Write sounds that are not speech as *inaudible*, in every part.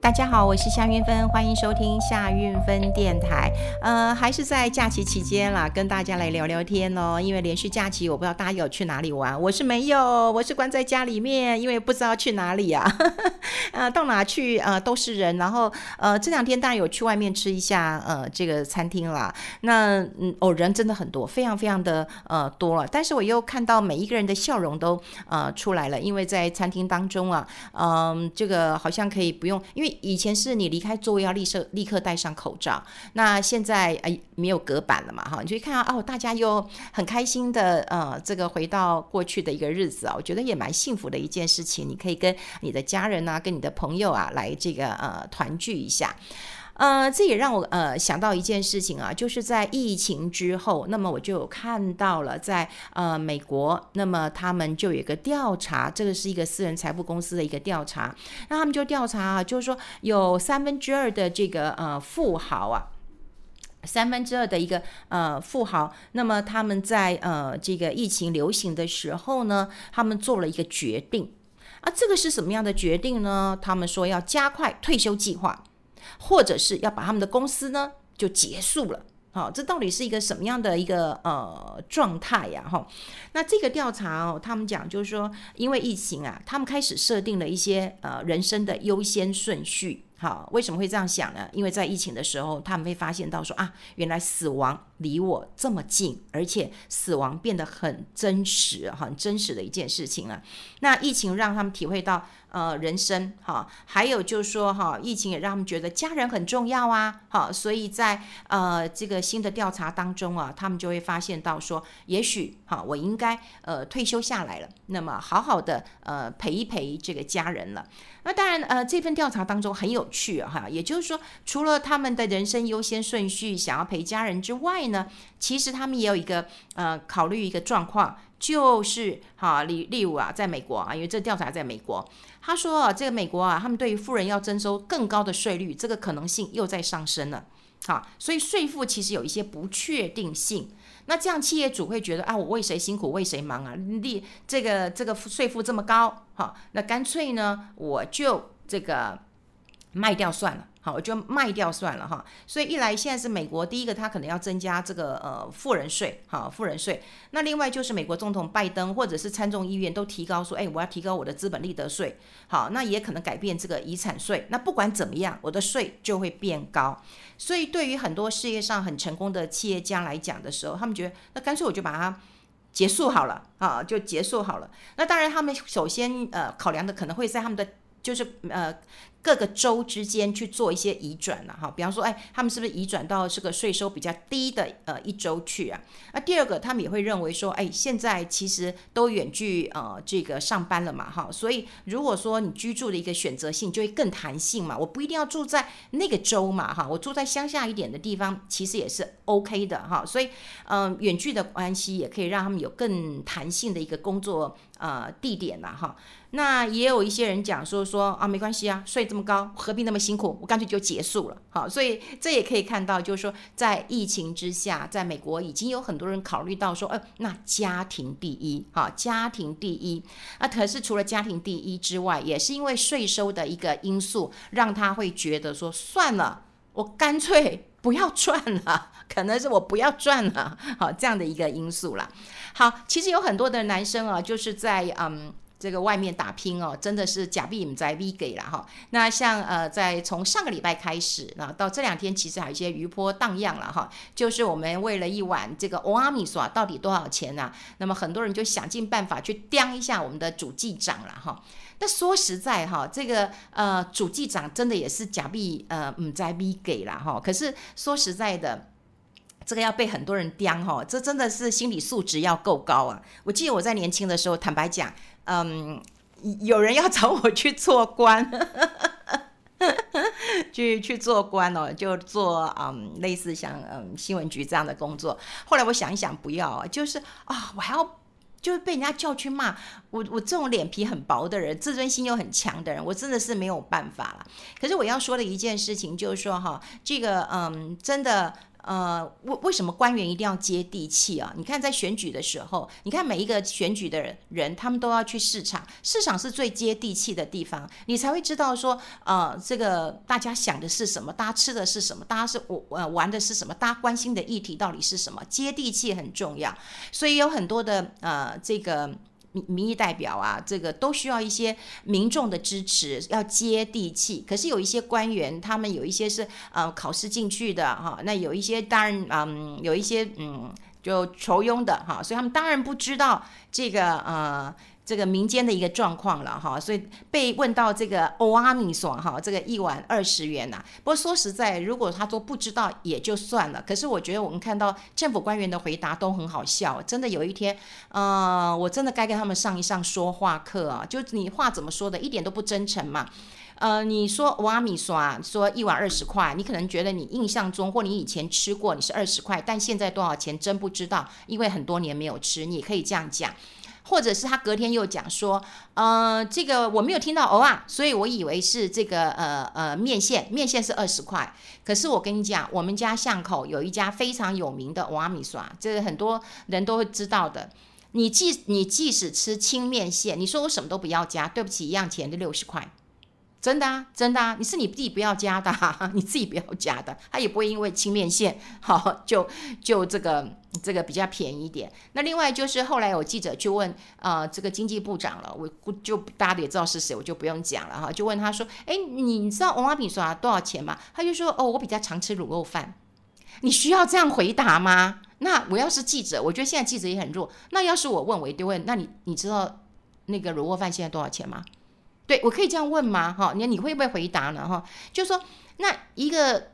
大家好，我是夏韵芬，欢迎收听夏韵芬电台。呃，还是在假期期间啦，跟大家来聊聊天哦。因为连续假期，我不知道大家有去哪里玩，我是没有，我是关在家里面，因为不知道去哪里啊。*laughs* 呃，到哪去呃都是人。然后呃这两天当然有去外面吃一下呃这个餐厅啦。那嗯哦人真的很多，非常非常的呃多了。但是我又看到每一个人的笑容都呃出来了，因为在餐厅当中啊，嗯、这个好像可以不用，因为。以前是你离开座位要立刻立刻戴上口罩，那现在哎没有隔板了嘛哈，你就看到哦，大家又很开心的呃这个回到过去的一个日子啊，我觉得也蛮幸福的一件事情，你可以跟你的家人啊，跟你的朋友啊来这个呃团聚一下。呃，这也让我呃想到一件事情啊，就是在疫情之后，那么我就看到了在呃美国，那么他们就有一个调查，这个是一个私人财富公司的一个调查，那他们就调查啊，就是说有三分之二的这个呃富豪啊，三分之二的一个呃富豪，那么他们在呃这个疫情流行的时候呢，他们做了一个决定啊，这个是什么样的决定呢？他们说要加快退休计划。或者是要把他们的公司呢就结束了，好，这到底是一个什么样的一个呃状态呀？哈，那这个调查哦，他们讲就是说，因为疫情啊，他们开始设定了一些呃人生的优先顺序。好，为什么会这样想呢？因为在疫情的时候，他们会发现到说啊，原来死亡离我这么近，而且死亡变得很真实，很真实的一件事情啊。那疫情让他们体会到。呃，人生哈，还有就是说哈，疫情也让他们觉得家人很重要啊，好，所以在呃这个新的调查当中啊，他们就会发现到说，也许哈，我应该呃退休下来了，那么好好的呃陪一陪这个家人了。那当然呃这份调查当中很有趣哈，也就是说，除了他们的人生优先顺序想要陪家人之外呢，其实他们也有一个呃考虑一个状况。就是哈，例例如啊，在美国啊，因为这调查在美国，他说啊，这个美国啊，他们对于富人要征收更高的税率，这个可能性又在上升了。哈，所以税负其实有一些不确定性。那这样企业主会觉得啊，我为谁辛苦为谁忙啊？利这个这个税负这么高，好，那干脆呢，我就这个卖掉算了。我就卖掉算了哈。所以一来现在是美国第一个，他可能要增加这个呃富人税，好富人税。那另外就是美国总统拜登或者是参众议院都提高说，哎，我要提高我的资本利得税。好，那也可能改变这个遗产税。那不管怎么样，我的税就会变高。所以对于很多事业上很成功的企业家来讲的时候，他们觉得那干脆我就把它结束好了啊，就结束好了。那当然他们首先呃考量的可能会在他们的就是呃。各个州之间去做一些移转了哈，比方说，哎，他们是不是移转到这个税收比较低的呃一周去啊？那第二个，他们也会认为说，哎，现在其实都远距呃这个上班了嘛哈，所以如果说你居住的一个选择性就会更弹性嘛，我不一定要住在那个州嘛哈，我住在乡下一点的地方其实也是 OK 的哈，所以嗯、远距的关系也可以让他们有更弹性的一个工作呃地点呐哈。那也有一些人讲说说啊，没关系啊，税这么高，何必那么辛苦？我干脆就结束了。好，所以这也可以看到，就是说在疫情之下，在美国已经有很多人考虑到说，呃，那家庭第一，哈，家庭第一。那可是除了家庭第一之外，也是因为税收的一个因素，让他会觉得说，算了，我干脆不要赚了，*laughs* 可能是我不要赚了，好，这样的一个因素啦。好，其实有很多的男生啊，就是在嗯。这个外面打拼哦，真的是假币唔在 V 给了哈。那像呃，在从上个礼拜开始，那到这两天其实还有一些余波荡漾了哈。就是我们为了一碗这个欧阿米索到底多少钱呢、啊？那么很多人就想尽办法去刁一下我们的主计长了哈。那说实在哈，这个呃主计长真的也是假币呃唔在 V 给了哈。可是说实在的。这个要被很多人刁哈，这真的是心理素质要够高啊！我记得我在年轻的时候，坦白讲，嗯，有人要找我去做官，去去做官哦，就做嗯类似像嗯新闻局这样的工作。后来我想一想，不要，就是啊，我还要就是被人家叫去骂我，我这种脸皮很薄的人，自尊心又很强的人，我真的是没有办法了。可是我要说的一件事情就是说哈，这个嗯真的。呃，为为什么官员一定要接地气啊？你看在选举的时候，你看每一个选举的人，他们都要去市场，市场是最接地气的地方，你才会知道说，呃，这个大家想的是什么，大家吃的是什么，大家是呃玩的是什么，大家关心的议题到底是什么？接地气很重要，所以有很多的呃这个。民意代表啊，这个都需要一些民众的支持，要接地气。可是有一些官员，他们有一些是呃考试进去的哈，那有一些当然嗯，有一些嗯就求庸的哈，所以他们当然不知道这个呃。这个民间的一个状况了哈，所以被问到这个欧阿米索哈，这个一碗二十元呐、不过说实在，如果他说不知道也就算了。可是我觉得我们看到政府官员的回答都很好笑，真的有一天，呃，我真的该跟他们上一上说话课啊！就你话怎么说的，一点都不真诚嘛。呃，你说欧阿米索啊，说一碗二十块，你可能觉得你印象中或你以前吃过你是二十块，但现在多少钱真不知道，因为很多年没有吃，你可以这样讲。或者是他隔天又讲说，呃，这个我没有听到哦啊，所以我以为是这个呃呃面线，面线是二十块。可是我跟你讲，我们家巷口有一家非常有名的蚵仔米刷，这个很多人都会知道的。你即你即使吃清面线，你说我什么都不要加，对不起，一样钱就六十块。真的啊，真的啊，你是你自己不要加的，啊，*laughs* 你自己不要加的，他也不会因为清面线 *laughs* 好就就这个这个比较便宜一点。那另外就是后来有记者去问呃这个经济部长了，我就大家也知道是谁，我就不用讲了哈，就问他说，哎，你知道王阿炳说多少钱吗？他就说哦，我比较常吃卤肉饭。你需要这样回答吗？那我要是记者，我觉得现在记者也很弱。那要是我问，我一定问，那你你知道那个卤肉饭现在多少钱吗？对，我可以这样问吗？哈，你你会不会回答呢？哈，就说那一个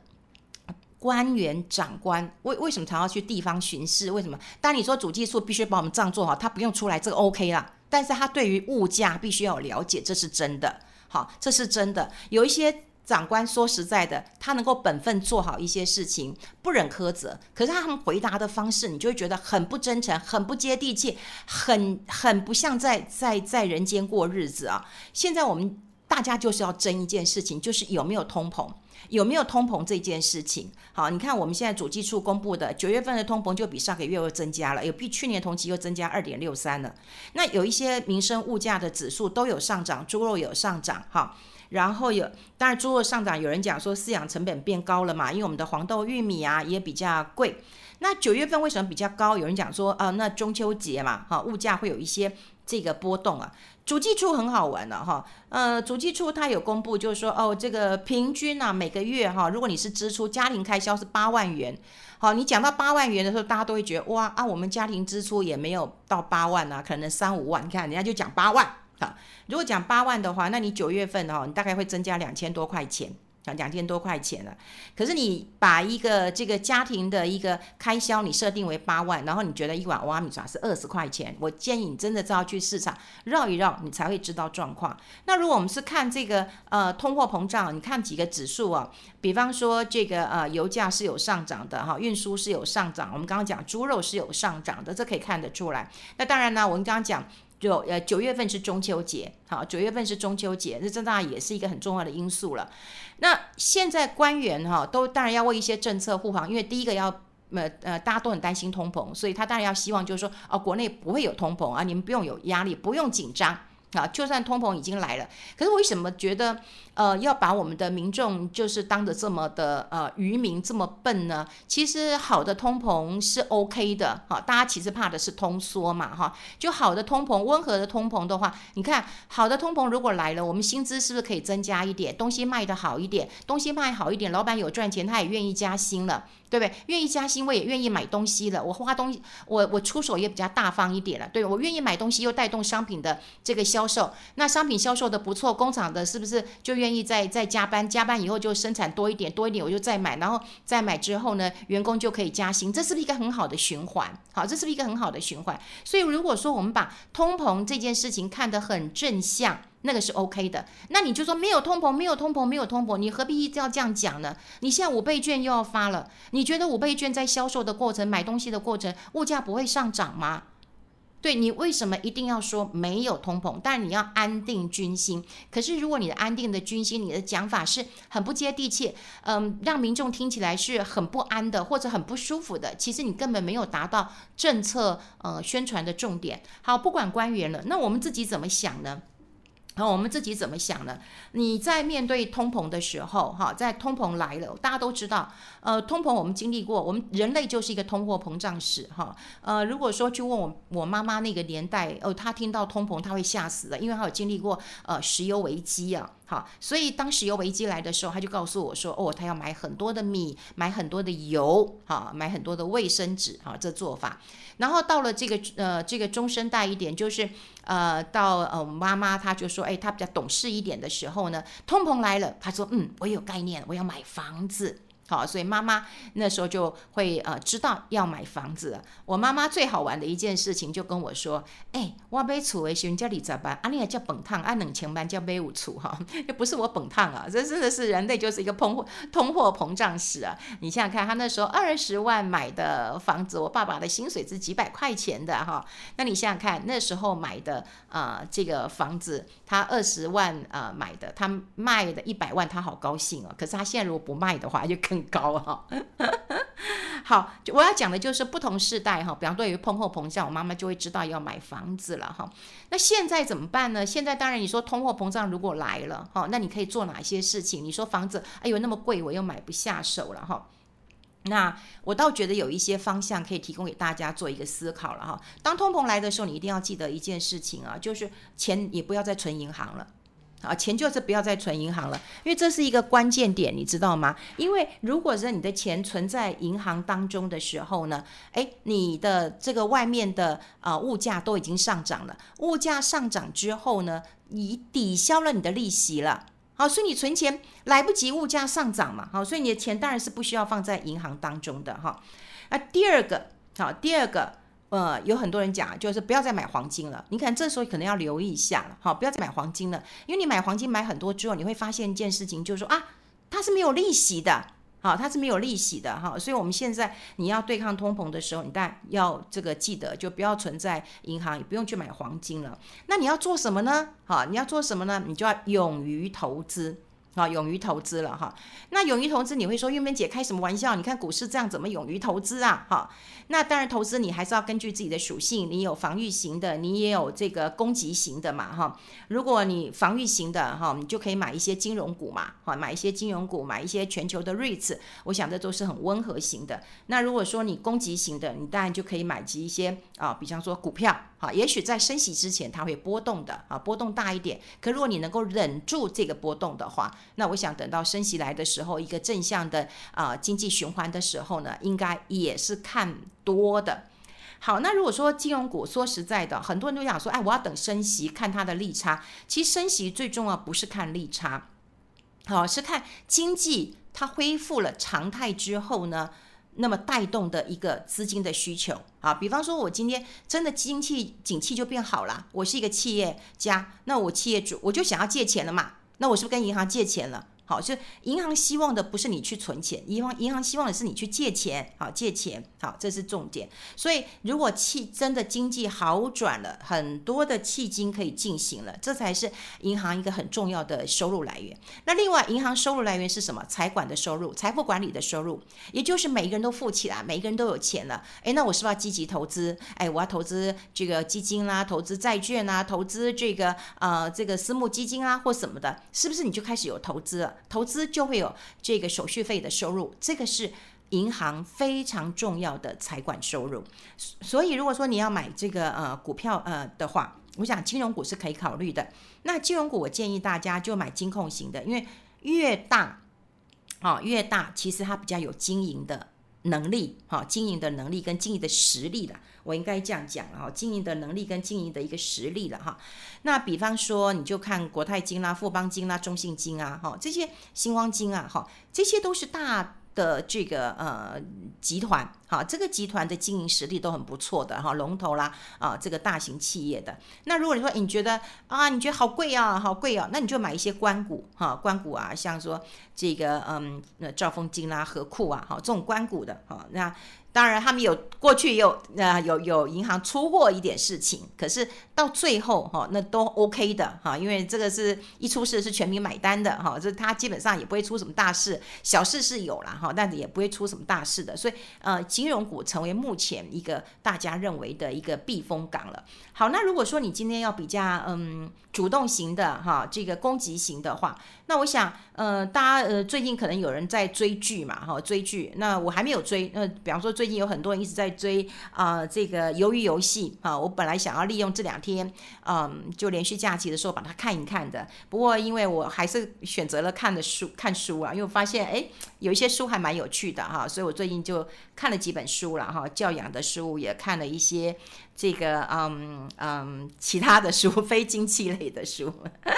官员长官为为什么常要去地方巡视？为什么？当你说主技术必须把我们账做好，他不用出来，这个 OK 啦。但是他对于物价必须要有了解，这是真的。好，这是真的。有一些。长官说实在的，他能够本分做好一些事情，不忍苛责。可是他们回答的方式，你就会觉得很不真诚，很不接地气，很很不像在在在人间过日子啊！现在我们大家就是要争一件事情，就是有没有通膨，有没有通膨这件事情。好，你看我们现在主计处公布的九月份的通膨就比上个月又增加了，有比去年同期又增加二点六三了。那有一些民生物价的指数都有上涨，猪肉有上涨，哈。然后有，当然猪肉上涨，有人讲说饲养成本变高了嘛，因为我们的黄豆、玉米啊也比较贵。那九月份为什么比较高？有人讲说，啊、那中秋节嘛，哈，物价会有一些这个波动啊。主计处很好玩的哈，呃，主计处它有公布，就是说，哦，这个平均啊，每个月哈，如果你是支出家庭开销是八万元，好，你讲到八万元的时候，大家都会觉得哇啊，我们家庭支出也没有到八万啊，可能三五万，你看人家就讲八万。好，如果讲八万的话，那你九月份哦，你大概会增加两千多块钱，啊，两千多块钱了。可是你把一个这个家庭的一个开销你设定为八万，然后你觉得一碗瓦米耍是二十块钱，我建议你真的是要去市场绕一绕，你才会知道状况。那如果我们是看这个呃通货膨胀，你看几个指数哦，比方说这个呃油价是有上涨的哈，运输是有上涨，我们刚刚讲猪肉是有上涨的，这可以看得出来。那当然呢，我们刚刚讲。就呃九月份是中秋节，好，九月份是中秋节，那这当然也是一个很重要的因素了。那现在官员哈都当然要为一些政策护航，因为第一个要呃呃大家都很担心通膨，所以他当然要希望就是说哦国内不会有通膨啊，你们不用有压力，不用紧张。啊，就算通膨已经来了，可是为什么觉得呃要把我们的民众就是当得这么的呃愚民这么笨呢？其实好的通膨是 OK 的，哈，大家其实怕的是通缩嘛，哈，就好的通膨，温和的通膨的话，你看好的通膨如果来了，我们薪资是不是可以增加一点？东西卖得好一点，东西卖好一点，老板有赚钱，他也愿意加薪了。对不对？愿意加薪，我也愿意买东西了。我花东西，我我出手也比较大方一点了。对，我愿意买东西，又带动商品的这个销售。那商品销售的不错，工厂的是不是就愿意再再加班？加班以后就生产多一点，多一点我就再买，然后再买之后呢，员工就可以加薪。这是不是一个很好的循环？好，这是不是一个很好的循环？所以如果说我们把通膨这件事情看得很正向。那个是 OK 的，那你就说没有通膨，没有通膨，没有通膨，你何必一定要这样讲呢？你现在五倍券又要发了，你觉得五倍券在销售的过程、买东西的过程，物价不会上涨吗？对，你为什么一定要说没有通膨？但你要安定军心。可是如果你的安定的军心，你的讲法是很不接地气，嗯，让民众听起来是很不安的或者很不舒服的，其实你根本没有达到政策呃宣传的重点。好，不管官员了，那我们自己怎么想呢？好，我们自己怎么想呢？你在面对通膨的时候，哈，在通膨来了，大家都知道，呃，通膨我们经历过，我们人类就是一个通货膨胀史，哈，呃，如果说去问我我妈妈那个年代，哦，她听到通膨，她会吓死的，因为她有经历过呃石油危机啊，好，所以当石油危机来的时候，他就告诉我说，哦，他要买很多的米，买很多的油，哈，买很多的卫生纸，哈，这做法。然后到了这个呃这个中生代一点，就是呃到呃妈妈她就说，哎，她比较懂事一点的时候呢，通膨来了，她说，嗯，我有概念，我要买房子。好，所以妈妈那时候就会呃知道要买房子。我妈妈最好玩的一件事情就跟我说：“哎，我买厝的时候叫你咋办？啊，你还叫本烫，啊，冷钱班叫买五厝哈，*laughs* 又不是我本烫啊，这真的是人类就是一个通货通货膨胀史啊！你想想看，他那时候二十万买的房子，我爸爸的薪水是几百块钱的哈。那你想想看，那时候买的啊、呃、这个房子，他二十万啊、呃、买的，他卖的一百万，他好高兴哦。可是他现在如果不卖的话，就可。很高哈，*laughs* 好，我要讲的就是不同世代哈，比方对于通货膨胀，我妈妈就会知道要买房子了哈。那现在怎么办呢？现在当然你说通货膨胀如果来了哈，那你可以做哪些事情？你说房子哎呦那么贵，我又买不下手了哈。那我倒觉得有一些方向可以提供给大家做一个思考了哈。当通膨来的时候，你一定要记得一件事情啊，就是钱也不要再存银行了。啊，钱就是不要再存银行了，因为这是一个关键点，你知道吗？因为如果说你的钱存在银行当中的时候呢，诶，你的这个外面的啊、物价都已经上涨了，物价上涨之后呢，你抵消了你的利息了，好，所以你存钱来不及物价上涨嘛，好，所以你的钱当然是不需要放在银行当中的哈。啊，第二个，好，第二个。呃，有很多人讲，就是不要再买黄金了。你看这时候可能要留意一下了，好，不要再买黄金了，因为你买黄金买很多之后，你会发现一件事情，就是说啊，它是没有利息的，好，它是没有利息的哈。所以我们现在你要对抗通膨的时候，你当然要这个记得，就不要存在银行，也不用去买黄金了。那你要做什么呢？好，你要做什么呢？你就要勇于投资。啊，勇于投资了哈。那勇于投资，你会说玉芬姐开什么玩笑？你看股市这样，怎么勇于投资啊？哈，那当然投资你还是要根据自己的属性，你有防御型的，你也有这个攻击型的嘛哈。如果你防御型的哈，你就可以买一些金融股嘛，哈，买一些金融股，买一些全球的 REITs，我想这都是很温和型的。那如果说你攻击型的，你当然就可以买及一些啊，比方说股票。哈，也许在升息之前它会波动的啊，波动大一点。可如果你能够忍住这个波动的话，那我想等到升息来的时候，一个正向的啊经济循环的时候呢，应该也是看多的。好，那如果说金融股，说实在的，很多人都想说，哎，我要等升息看它的利差。其实升息最重要不是看利差，好，是看经济它恢复了常态之后呢。那么带动的一个资金的需求啊，比方说，我今天真的经济景气就变好了，我是一个企业家，那我企业主我就想要借钱了嘛，那我是不是跟银行借钱了？好，就银行希望的不是你去存钱，银行银行希望的是你去借钱，好，借钱，好，这是重点。所以如果气真的经济好转了，很多的企金可以进行了，这才是银行一个很重要的收入来源。那另外，银行收入来源是什么？财管的收入，财富管理的收入，也就是每一个人都富起来，每一个人都有钱了。诶，那我是不是要积极投资？诶，我要投资这个基金啦，投资债券啦，投资这个呃这个私募基金啊或什么的，是不是你就开始有投资了？投资就会有这个手续费的收入，这个是银行非常重要的财管收入。所以，如果说你要买这个呃股票呃的话，我想金融股是可以考虑的。那金融股，我建议大家就买金控型的，因为越大啊越大，其实它比较有经营的能力，哈，经营的能力跟经营的实力的。我应该这样讲了哈，经营的能力跟经营的一个实力了哈。那比方说，你就看国泰金啦、富邦金啦、中信金啊，哈，这些新光金啊，哈，这些都是大的这个呃集团，哈，这个集团的经营实力都很不错的哈，龙头啦啊，这个大型企业的。那如果你说你觉得啊，你觉得好贵啊，好贵啊，那你就买一些关股哈，关股啊，像说这个嗯，那兆丰金啦、和库啊，哈，这种关股的哈，那。当然他们有过去也有呃有有银行出过一点事情，可是到最后哈，那都 OK 的哈，因为这个是一出事是全民买单的哈，这他基本上也不会出什么大事，小事是有了哈，但是也不会出什么大事的，所以呃，金融股成为目前一个大家认为的一个避风港了。好，那如果说你今天要比较嗯主动型的哈，这个攻击型的话，那我想呃大家呃最近可能有人在追剧嘛哈，追剧，那我还没有追，呃，比方说追最近有很多人一直在追啊、这个鱿鱼游戏啊，我本来想要利用这两天嗯就连续假期的时候把它看一看的，不过因为我还是选择了看的书看书啊，因为发现哎有一些书还蛮有趣的哈，所以我最近就看了几本书了哈，教养的书也看了一些。这个嗯嗯，其他的书，非经济类的书。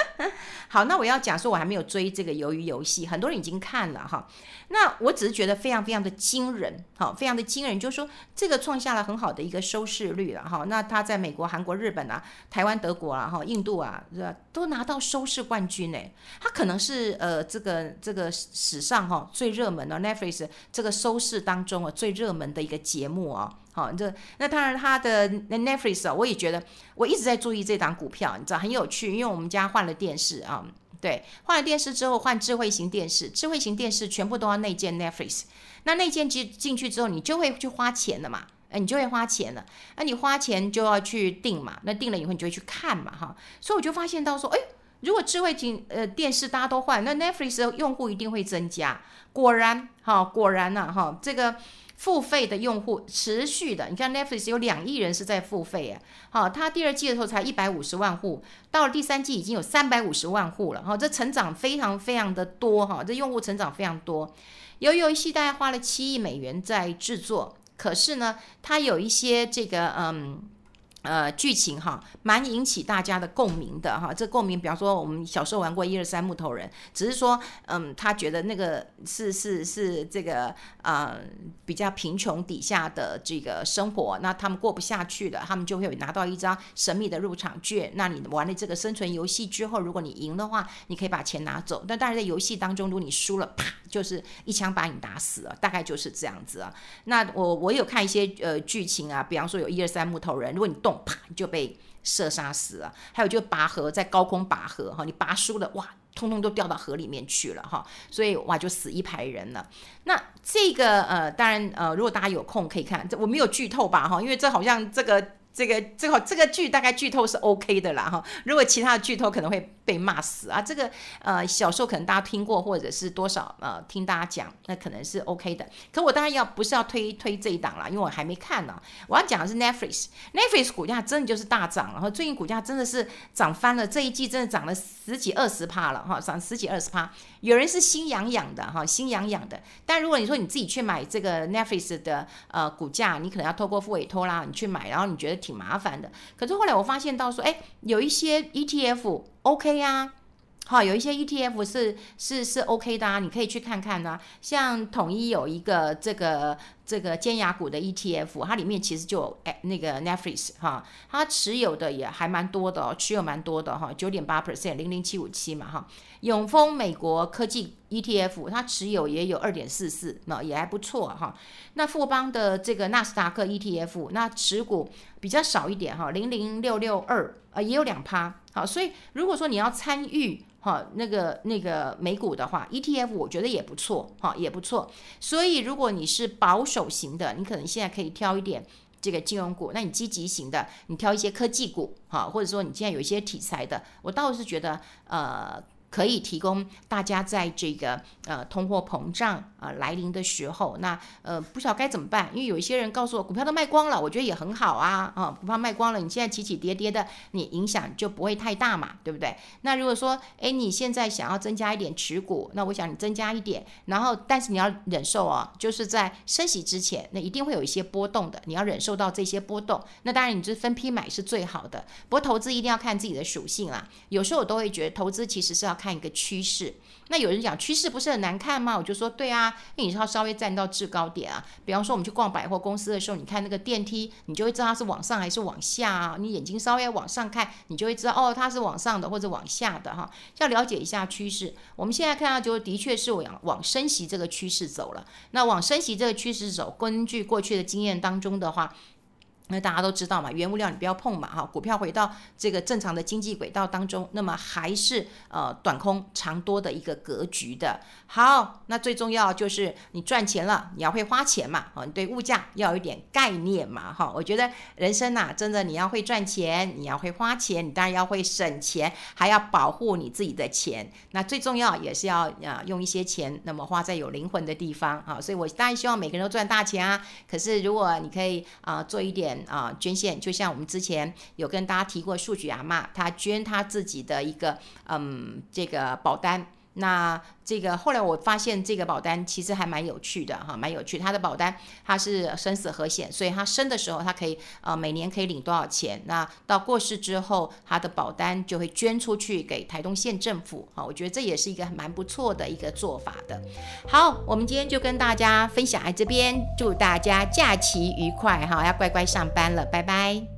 *laughs* 好，那我要讲说，我还没有追这个鱿鱼游戏，很多人已经看了哈。那我只是觉得非常非常的惊人，哈，非常的惊人，就是说这个创下了很好的一个收视率了哈。那他在美国、韩国、日本啊、台湾、德国啊、哈、印度啊，是吧，都拿到收视冠军呢。他可能是呃这个这个史上哈最热门的 Netflix 这个收视当中啊最热门的一个节目啊。好，这那当然，他的 Netflix 啊，我也觉得我一直在注意这档股票，你知道很有趣，因为我们家换了电视啊，对，换了电视之后换智慧型电视，智慧型电视全部都要内建 Netflix，那内建进进去之后，你就会去花钱了嘛，哎，你就会花钱了，那你花钱就要去订嘛，那订了以后你就会去看嘛，哈，所以我就发现到说，哎，如果智慧型呃电视大家都换，那 Netflix 的用户一定会增加，果然，哈，果然呐，哈，这个。付费的用户持续的，你看 Netflix 有两亿人是在付费啊，好，它第二季的时候才一百五十万户，到了第三季已经有三百五十万户了，哈，这成长非常非常的多，哈，这用户成长非常多。由于游戏大概花了七亿美元在制作，可是呢，它有一些这个嗯。呃，剧情哈，蛮引起大家的共鸣的哈。这共鸣，比方说我们小时候玩过一二三木头人，只是说，嗯，他觉得那个是是是这个呃比较贫穷底下的这个生活，那他们过不下去了，他们就会拿到一张神秘的入场券。那你玩了这个生存游戏之后，如果你赢的话，你可以把钱拿走。但当然在游戏当中，如果你输了，啪，就是一枪把你打死了，大概就是这样子啊。那我我有看一些呃剧情啊，比方说有一二三木头人，如果你动。啪就被射杀死了，还有就拔河，在高空拔河哈，你拔输了哇，通通都掉到河里面去了哈，所以哇就死一排人了。那这个呃，当然呃，如果大家有空可以看，这我没有剧透吧哈，因为这好像这个。这个最好这个剧大概剧透是 OK 的啦哈，如果其他的剧透可能会被骂死啊。这个呃小时候可能大家听过，或者是多少呃听大家讲，那可能是 OK 的。可我当然要不是要推推这一档啦，因为我还没看呢。我要讲的是 Netflix，Netflix 股价真的就是大涨，然后最近股价真的是涨翻了，这一季真的涨了十几二十趴了哈，涨十几二十趴。有人是心痒痒的哈，心痒痒的。但如果你说你自己去买这个 Netflix 的呃股价，你可能要透过复委托啦，你去买，然后你觉得。挺麻烦的，可是后来我发现到说，哎，有一些 ETF OK 啊，好，有一些 ETF 是是是 OK 的啊，你可以去看看啊。像统一有一个这个这个尖牙股的 ETF，它里面其实就有那个 Netflix 哈，它持有的也还蛮多的哦，持有蛮多的哈，九点八 percent 零零七五七嘛哈。永丰美国科技 ETF，它持有也有二点四四，那也还不错哈。那富邦的这个纳斯达克 ETF，那持股比较少一点哈，零零六六二，呃，也有两趴。好，所以如果说你要参与哈那个那个美股的话，ETF 我觉得也不错哈，也不错。所以如果你是保守型的，你可能现在可以挑一点这个金融股；那你积极型的，你挑一些科技股哈，或者说你现在有一些题材的，我倒是觉得呃。可以提供大家在这个呃通货膨胀啊、呃、来临的时候，那呃不晓得该怎么办，因为有一些人告诉我股票都卖光了，我觉得也很好啊啊，股票卖光了，你现在起起跌跌的，你影响就不会太大嘛，对不对？那如果说哎你现在想要增加一点持股，那我想你增加一点，然后但是你要忍受哦，就是在升息之前，那一定会有一些波动的，你要忍受到这些波动。那当然你这分批买是最好的，不过投资一定要看自己的属性啦。有时候我都会觉得投资其实是要。看一个趋势。那有人讲趋势不是很难看吗？我就说对啊，那你是要稍微站到制高点啊。比方说我们去逛百货公司的时候，你看那个电梯，你就会知道它是往上还是往下啊。你眼睛稍微往上看，你就会知道哦，它是往上的或者往下的哈。要了解一下趋势。我们现在看到就的确是往往升息这个趋势走了。那往升息这个趋势走，根据过去的经验当中的话。那大家都知道嘛，原物料你不要碰嘛，哈，股票回到这个正常的经济轨道当中，那么还是呃短空长多的一个格局的。好，那最重要就是你赚钱了，你要会花钱嘛，啊，你对物价要有一点概念嘛，哈。我觉得人生呐、真的你要会赚钱，你要会花钱，你当然要会省钱，还要保护你自己的钱。那最重要也是要啊用一些钱，那么花在有灵魂的地方啊。所以我当然希望每个人都赚大钱啊。可是如果你可以啊做一点。啊，捐献就像我们之前有跟大家提过，数据阿嬷，她捐她自己的一个嗯这个保单。那这个后来我发现这个保单其实还蛮有趣的哈，蛮有趣。它的保单它是生死合险，所以它生的时候它可以呃每年可以领多少钱？那到过世之后，它的保单就会捐出去给台东县政府。哈，我觉得这也是一个蛮不错的一个做法的。好，我们今天就跟大家分享在这边，祝大家假期愉快哈，要乖乖上班了，拜拜。